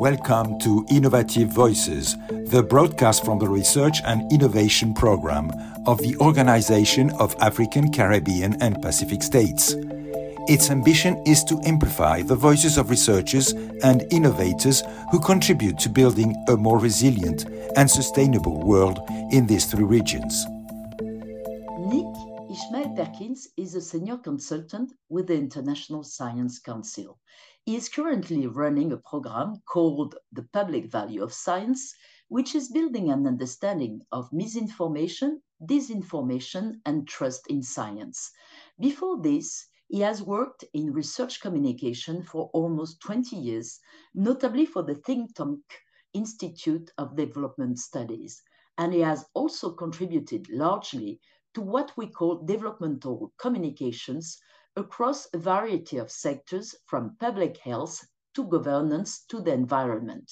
Welcome to Innovative Voices, the broadcast from the Research and Innovation Program of the Organization of African, Caribbean, and Pacific States. Its ambition is to amplify the voices of researchers and innovators who contribute to building a more resilient and sustainable world in these three regions. Nick Ishmael Perkins is a senior consultant with the International Science Council. He is currently running a program called The Public Value of Science, which is building an understanding of misinformation, disinformation, and trust in science. Before this, he has worked in research communication for almost 20 years, notably for the think tank Institute of Development Studies, and he has also contributed largely to what we call developmental communications across a variety of sectors from public health to governance to the environment.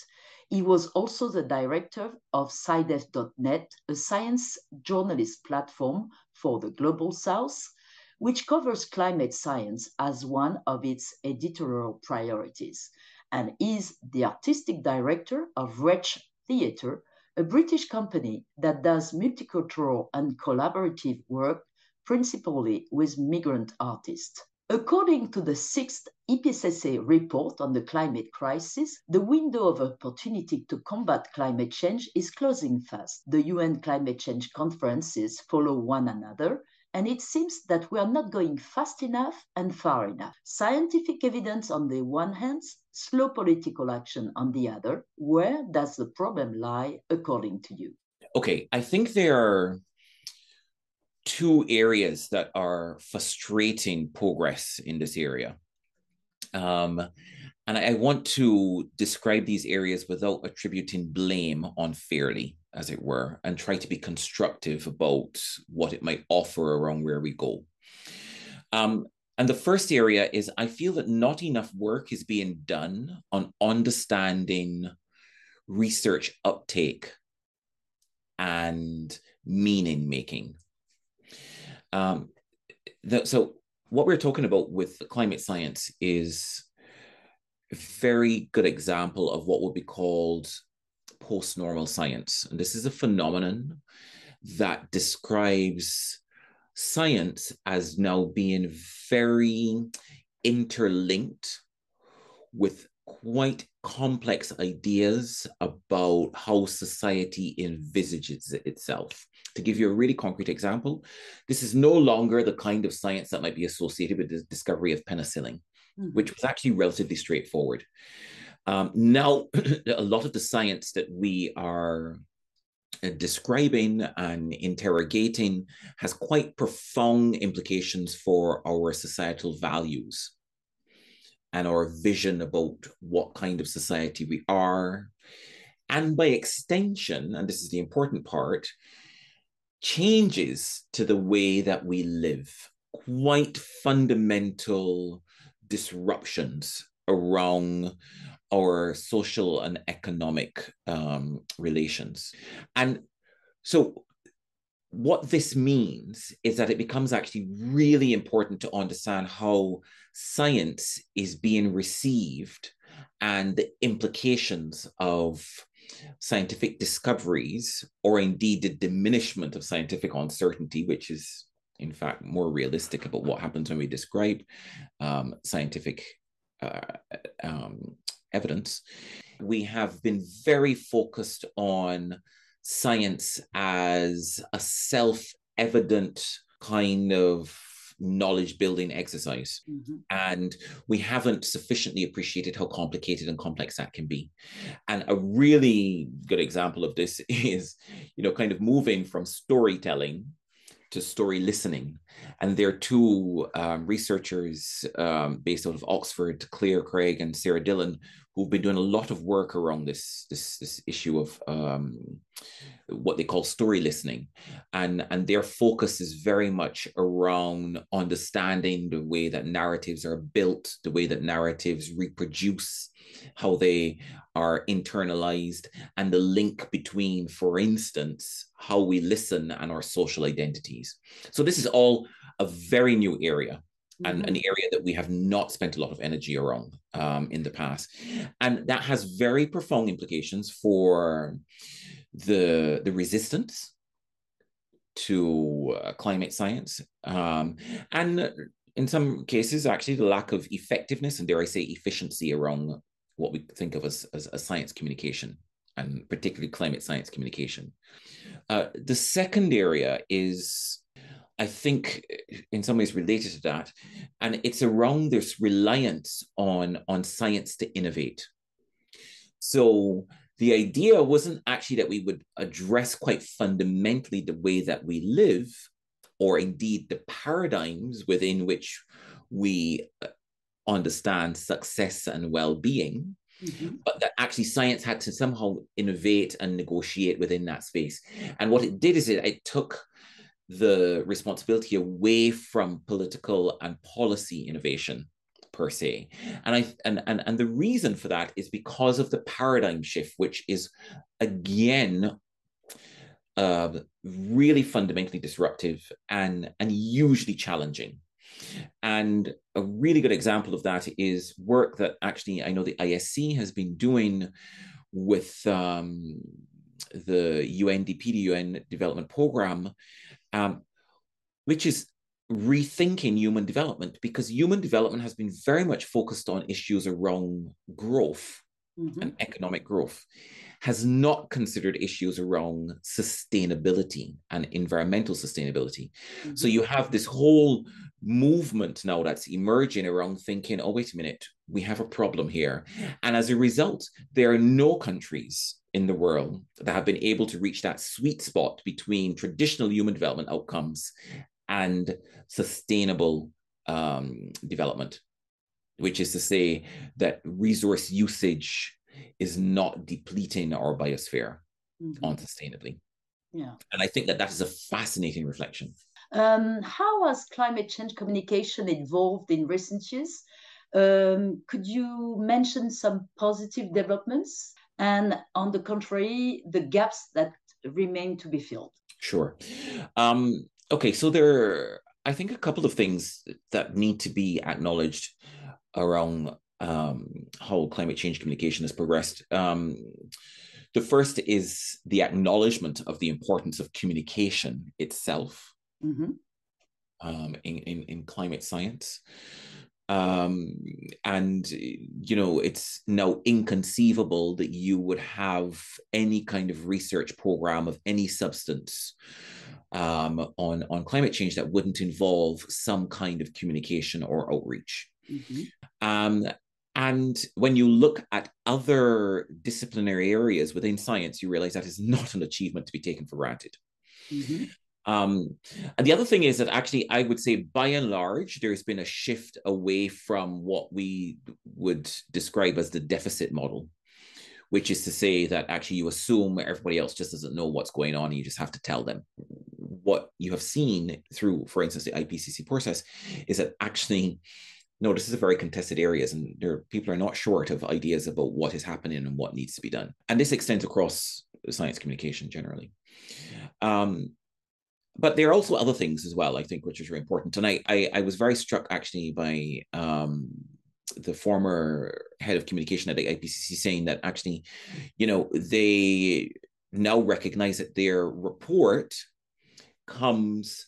He was also the director of SciDev.net, a science journalist platform for the Global South, which covers climate science as one of its editorial priorities, and is the artistic director of Wretched Theatre, a British company that does multicultural and collaborative work principally with migrant artists. According to the sixth IPCC report on the climate crisis, the window of opportunity to combat climate change is closing fast. The UN climate change conferences follow one another, and it seems that we are not going fast enough and far enough. Scientific evidence on the one hand, slow political action on the other. Where does the problem lie, according to you? Okay, I think there are two areas that are frustrating progress in this area. Um, and I want to describe these areas without attributing blame unfairly, as it were, and try to be constructive about what it might offer around where we go. Um, and the first area is I feel that not enough work is being done on understanding research uptake and meaning making um, the, so what we're talking about with climate science is a very good example of what would be called post-normal science. And this is a phenomenon that describes science as now being very interlinked with quite complex ideas about how society envisages itself. To give you a really concrete example, this is no longer the kind of science that might be associated with the discovery of penicillin, mm-hmm. which was actually relatively straightforward. Um, now, a lot of the science that we are uh, describing and interrogating has quite profound implications for our societal values and our vision about what kind of society we are. And by extension, and this is the important part, changes to the way that we live, quite fundamental disruptions around our social and economic um, relations. And so what this means is that it becomes actually really important to understand how science is being received and the implications of scientific discoveries or indeed the diminishment of scientific uncertainty which is in fact more realistic about what happens when we describe um, scientific uh, um, evidence. We have been very focused on science as a self evident kind of knowledge building exercise. Mm-hmm. And we haven't sufficiently appreciated how complicated and complex that can be. And a really good example of this is, you know, kind of moving from storytelling to story listening. And there are two um, researchers um, based out of Oxford, Claire Craig and Sarah Dillon, who've been doing a lot of work around this this, this issue of um, what they call story listening, and and their focus is very much around understanding the way that narratives are built, the way that narratives reproduce, how they are internalized, and the link between, for instance, how we listen and our social identities. So this is all a very new area and an area that we have not spent a lot of energy around um, in the past. And that has very profound implications for the, the resistance to uh, climate science. Um, and in some cases, actually, the lack of effectiveness and, dare I say, efficiency around what we think of as, as, as science communication and particularly climate science communication. Uh, the second area is I think in some ways related to that. And it's around this reliance on, on science to innovate. So the idea wasn't actually that we would address quite fundamentally the way that we live, or indeed the paradigms within which we uh, understand success and well-being, Mm-hmm. but that actually science had to somehow innovate and negotiate within that space. And what it did is it, it took the responsibility away from political and policy innovation per se and i and, and and the reason for that is because of the paradigm shift which is again uh, really fundamentally disruptive and and hugely challenging and a really good example of that is work that actually i know the isc has been doing with um, the undp the un development program um, which is rethinking human development because human development has been very much focused on issues around growth mm-hmm. and economic growth has not considered issues around sustainability and environmental sustainability mm-hmm. so you have this whole movement now that's emerging around thinking oh wait a minute we have a problem here and as a result there are no countries in the world that have been able to reach that sweet spot between traditional human development outcomes and sustainable um, development, which is to say that resource usage is not depleting our biosphere mm-hmm. unsustainably. Yeah. And I think that that is a fascinating reflection. Um, how has climate change communication evolved in recent years? Um, could you mention some positive developments and on the contrary, the gaps that remain to be filled? Sure. Um, okay, so there are, I think, a couple of things that need to be acknowledged around um, how climate change communication has progressed. Um, the first is the acknowledgement of the importance of communication itself mm-hmm. um, in, in, in climate science um, and you know it's now inconceivable that you would have any kind of research program of any substance um, on on climate change that wouldn't involve some kind of communication or outreach. Mm-hmm. Um, and when you look at other disciplinary areas within science, you realize that is not an achievement to be taken for granted. Mm-hmm. Um, and the other thing is that actually, I would say by and large, there's been a shift away from what we would describe as the deficit model, which is to say that actually you assume everybody else just doesn't know what's going on and you just have to tell them. What you have seen through, for instance, the IPCC process is that actually, no, this is a very contested areas and there people are not short of ideas about what is happening and what needs to be done. And this extends across science communication generally. Um, but there are also other things as well, I think, which is really important. And I, I, I was very struck actually by um, the former head of communication at the IPCC saying that actually, you know, they now recognize that their report comes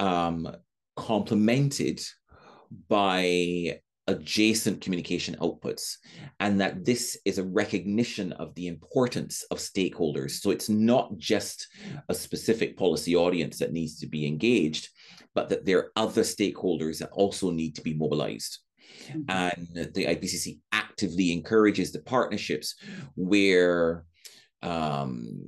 um, complemented by adjacent communication outputs, and that this is a recognition of the importance of stakeholders. So it's not just a specific policy audience that needs to be engaged, but that there are other stakeholders that also need to be mobilized. Mm-hmm. And the IPCC actively encourages the partnerships where um,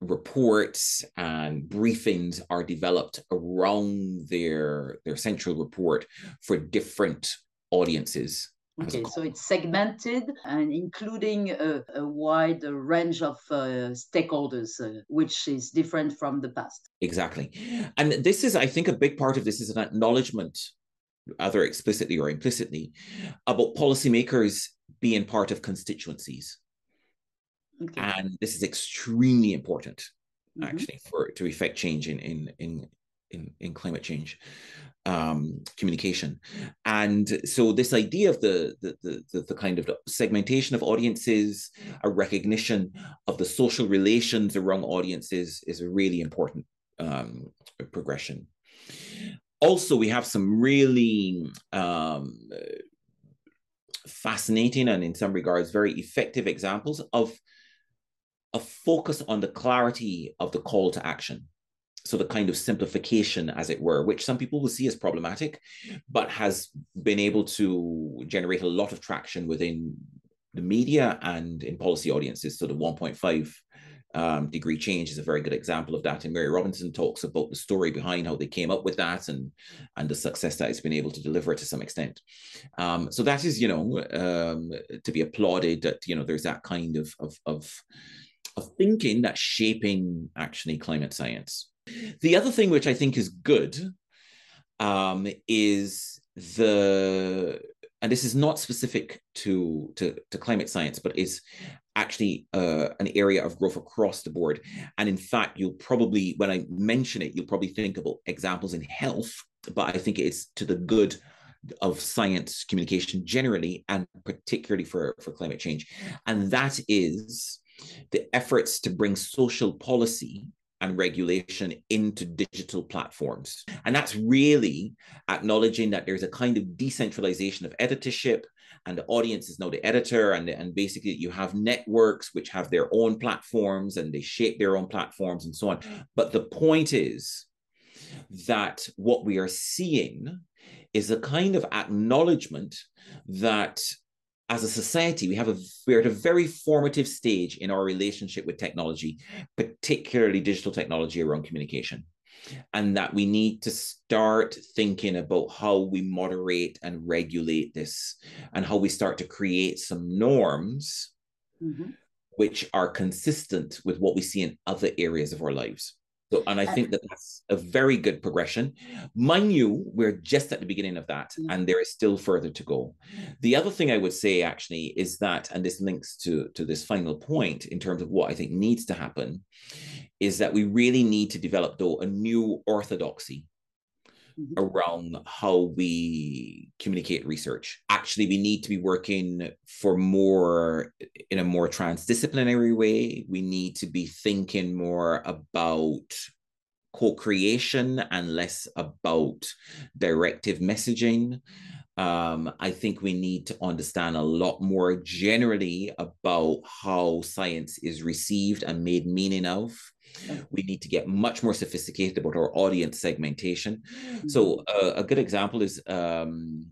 reports and briefings are developed around their their central report for different audiences. Okay, so it's segmented and including a, a wide range of uh, stakeholders, uh, which is different from the past. Exactly. And this is, I think, a big part of this is an acknowledgement, either explicitly or implicitly, about policymakers being part of constituencies. Okay. And this is extremely important, mm-hmm. actually, for to effect change in in in in, in climate change um, communication. And so this idea of the, the, the, the, kind of segmentation of audiences, a recognition of the social relations around audiences is a really important um, progression. Also, we have some really um, fascinating and in some regards very effective examples of a focus on the clarity of the call to action so the kind of simplification, as it were, which some people will see as problematic, but has been able to generate a lot of traction within the media and in policy audiences. So the 1.5 um, degree change is a very good example of that. And Mary Robinson talks about the story behind how they came up with that and and the success that it's been able to deliver to some extent. Um, so that is, you know, um, to be applauded. That you know, there's that kind of of of, of thinking that's shaping actually climate science. The other thing which I think is good um, is the, and this is not specific to, to, to climate science, but is actually uh, an area of growth across the board. And in fact, you'll probably, when I mention it, you'll probably think about examples in health, but I think it's to the good of science communication generally, and particularly for, for climate change. And that is the efforts to bring social policy and regulation into digital platforms. And that's really acknowledging that there's a kind of decentralization of editorship and the audience is now the editor and, and basically you have networks which have their own platforms and they shape their own platforms and so on. But the point is that what we are seeing is a kind of acknowledgement that as a society, we have a we're at a very formative stage in our relationship with technology, particularly digital technology around communication. And that we need to start thinking about how we moderate and regulate this and how we start to create some norms mm-hmm. which are consistent with what we see in other areas of our lives. So, and I think that that's a very good progression. Mind you, we're just at the beginning of that, mm. and there is still further to go. The other thing I would say actually is that, and this links to, to this final point in terms of what I think needs to happen, is that we really need to develop, though, a new orthodoxy Mm-hmm. around how we communicate research. Actually, we need to be working for more in a more transdisciplinary way. We need to be thinking more about co-creation and less about directive messaging. Um, I think we need to understand a lot more generally about how science is received and made meaning of. We need to get much more sophisticated about our audience segmentation. Mm-hmm. So uh, a good example is um,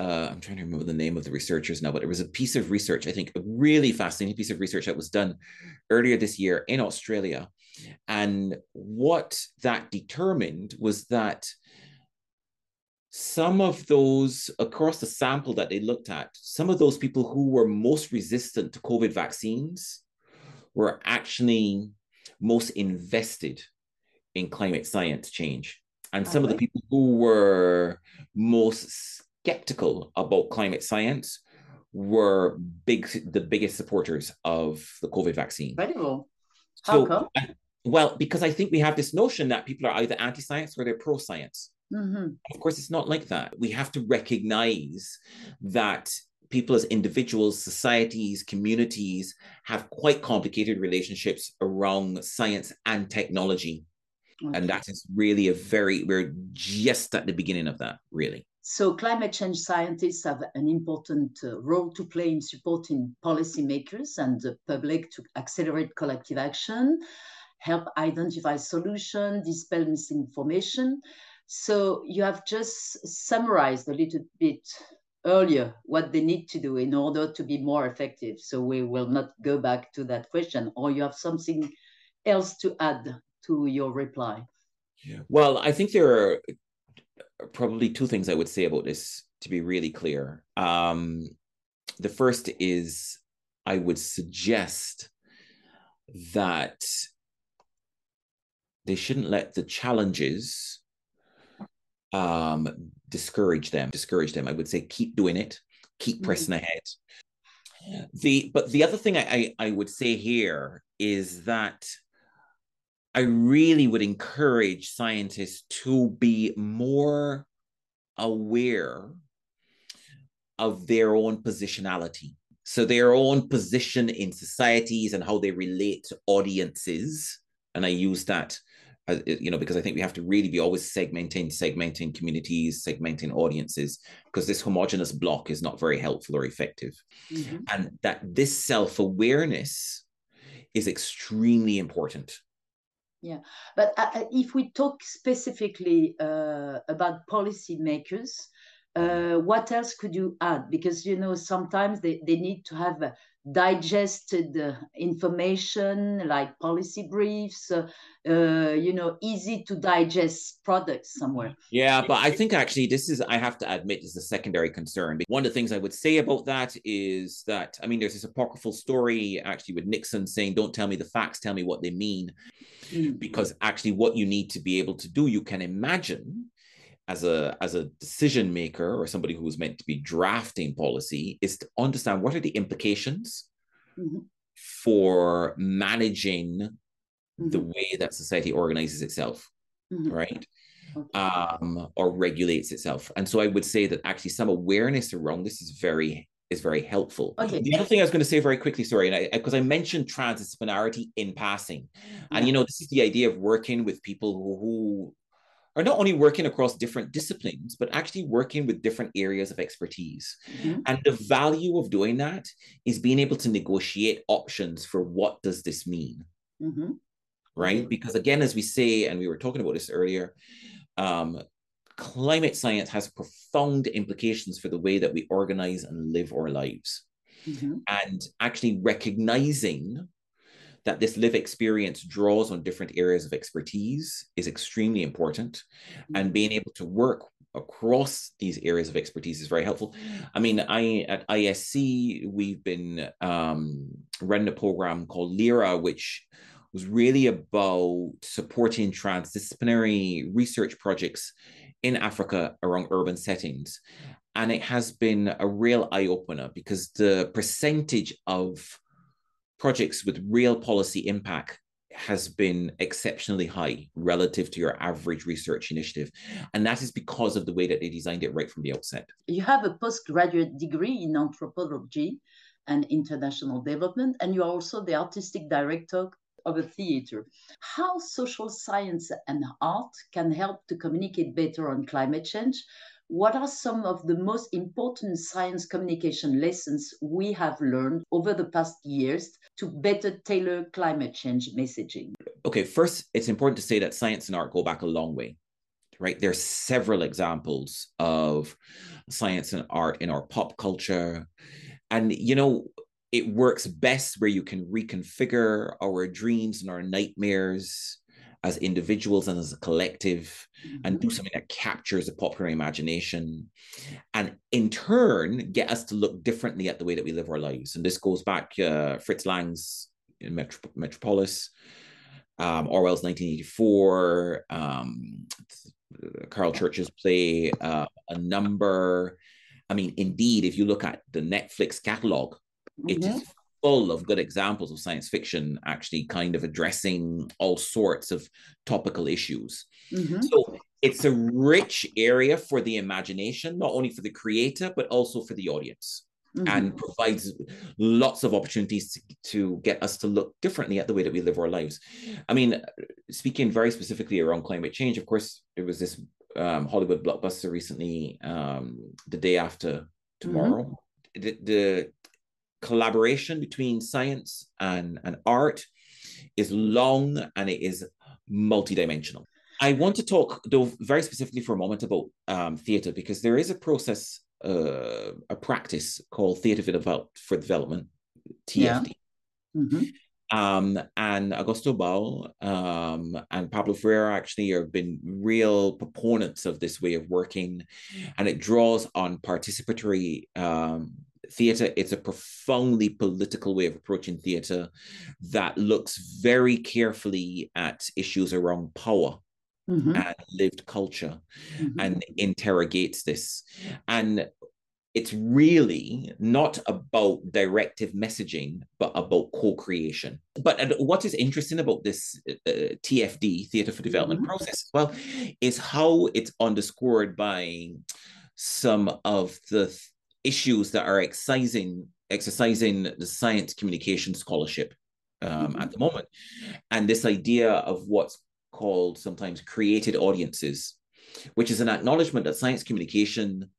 uh, I'm trying to remember the name of the researchers now, but it was a piece of research, I think a really fascinating piece of research that was done earlier this year in Australia. And what that determined was that some of those across the sample that they looked at, some of those people who were most resistant to COVID vaccines were actually most invested in climate science change. And some of the people who were most skeptical about climate science were big the biggest supporters of the COVID vaccine. Incredible. How so, come? Well, because I think we have this notion that people are either anti-science or they're pro-science. Mm-hmm. Of course, it's not like that. We have to recognize that people as individuals, societies, communities have quite complicated relationships around science and technology. Okay. And that is really a very, we're just at the beginning of that, really. So, climate change scientists have an important uh, role to play in supporting policymakers and the public to accelerate collective action, help identify solutions, dispel misinformation. So, you have just summarized a little bit earlier what they need to do in order to be more effective. So we will not go back to that question, or you have something else to add to your reply. Well, I think there are probably two things I would say about this to be really clear. Um, the first is I would suggest that they shouldn't let the challenges um, discourage them, discourage them. I would say keep doing it, keep mm-hmm. pressing mm-hmm. ahead. The but the other thing I, I, I would say here is that I really would encourage scientists to be more aware of their own positionality. So, their own position in societies and how they relate to audiences. And I use that, you know, because I think we have to really be always segmenting, segmenting communities, segmenting audiences, because this homogenous block is not very helpful or effective. Mm-hmm. And that this self awareness is extremely important. Yeah, but uh, if we talk specifically uh, about policymakers, uh, what else could you add? Because you know sometimes they, they need to have digested information like policy briefs, uh, uh, you know, easy to digest products somewhere. Yeah, but I think actually this is, I have to admit, is a secondary concern. One of the things I would say about that is that, I mean, there's this apocryphal story actually with Nixon saying, don't tell me the facts, tell me what they mean. Mm. Because actually, what you need to be able to do, you can imagine as a as a decision maker or somebody who is meant to be drafting policy is to understand what are the implications mm-hmm. for managing mm-hmm. the way that society organizes itself mm-hmm. right okay. um or regulates itself and so i would say that actually some awareness around this is very is very helpful. Okay. The other thing I was going to say very quickly, sorry, and because I, I, mentioned transdisciplinarity in passing, yeah. and you know, this is the idea of working with people who, who are not only working across different disciplines, but actually working with different areas of expertise. Mm-hmm. And the value of doing that is being able to negotiate options for what does this mean? Mm-hmm. Right? Because again, as we say, and we were talking about this earlier, um, climate science has profound implications for the way that we organize and live our lives. Mm-hmm. And actually recognizing that this live experience draws on different areas of expertise is extremely important. And mm-hmm. being able to work across these areas of expertise is very helpful. I mean, I at ISC we've been um, running a program called LIRA, which was really about supporting transdisciplinary research projects in Africa around urban settings. And it has been a real eye opener because the percentage of projects with real policy impact has been exceptionally high relative to your average research initiative. And that is because of the way that they designed it right from the outset. You have a postgraduate degree in anthropology and international development, and you are also the artistic director of a theater. How social science and art can help to communicate better on climate change what are some of the most important science communication lessons we have learned over the past years to better tailor climate change messaging? Okay, first, it's important to say that science and art go back a long way, right? There are several examples of science and art in our pop culture. And, you know, it works best where you can reconfigure our dreams and our nightmares as individuals and as a collective mm-hmm. and do mm-hmm. something that captures the popular imagination and in turn get us to look differently at the way that we live our lives and this goes back uh, fritz lang's in Metro- metropolis um, orwell's 1984 um, caryl churchill's play uh, a number i mean indeed if you look at the netflix catalog mm-hmm. it is full of good examples of science fiction actually kind of addressing all sorts of topical issues. Mm-hmm. So it's a rich area for the imagination, not only for the creator, but also for the audience. Mm-hmm. And provides lots of opportunities to, to get us to look differently at the way that we live our lives. I mean, speaking very specifically around climate change, of course, there was this um, Hollywood blockbuster recently, um, the day after tomorrow. Mm-hmm. The, the collaboration between science and, and art is long and it is multidimensional. I want to talk, though, very specifically for a moment about um, theatre because there is a process, uh, a practice called Theatre for, Develop- for Development, TFD. Yeah. Mm-hmm. Um, and Augusto Boal um, and Paulo Freire actually have been real proponents of this way of working, and it draws on participatory um, theatre. It's a profoundly political way of approaching theatre that looks very carefully at issues around power. Mm-hmm. and lived culture mm-hmm. and interrogates this. And it's really not about directive messaging, but about co creation. But what is interesting about this uh, TFD, Theatre for Development mm-hmm. process, well, is how it's underscored by some of the issues that are excising, exercising the science communication scholarship um, mm-hmm. at the moment. And this idea of what's called sometimes created audiences, which is an acknowledgement that science communication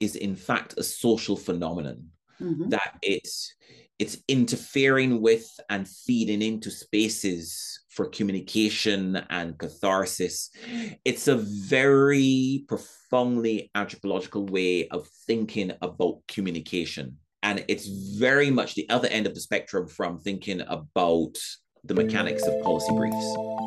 is in fact a social phenomenon mm-hmm. that it's it's interfering with and feeding into spaces for communication and catharsis. It's a very profoundly anthropological way of thinking about communication. And it's very much the other end of the spectrum from thinking about the mechanics of policy briefs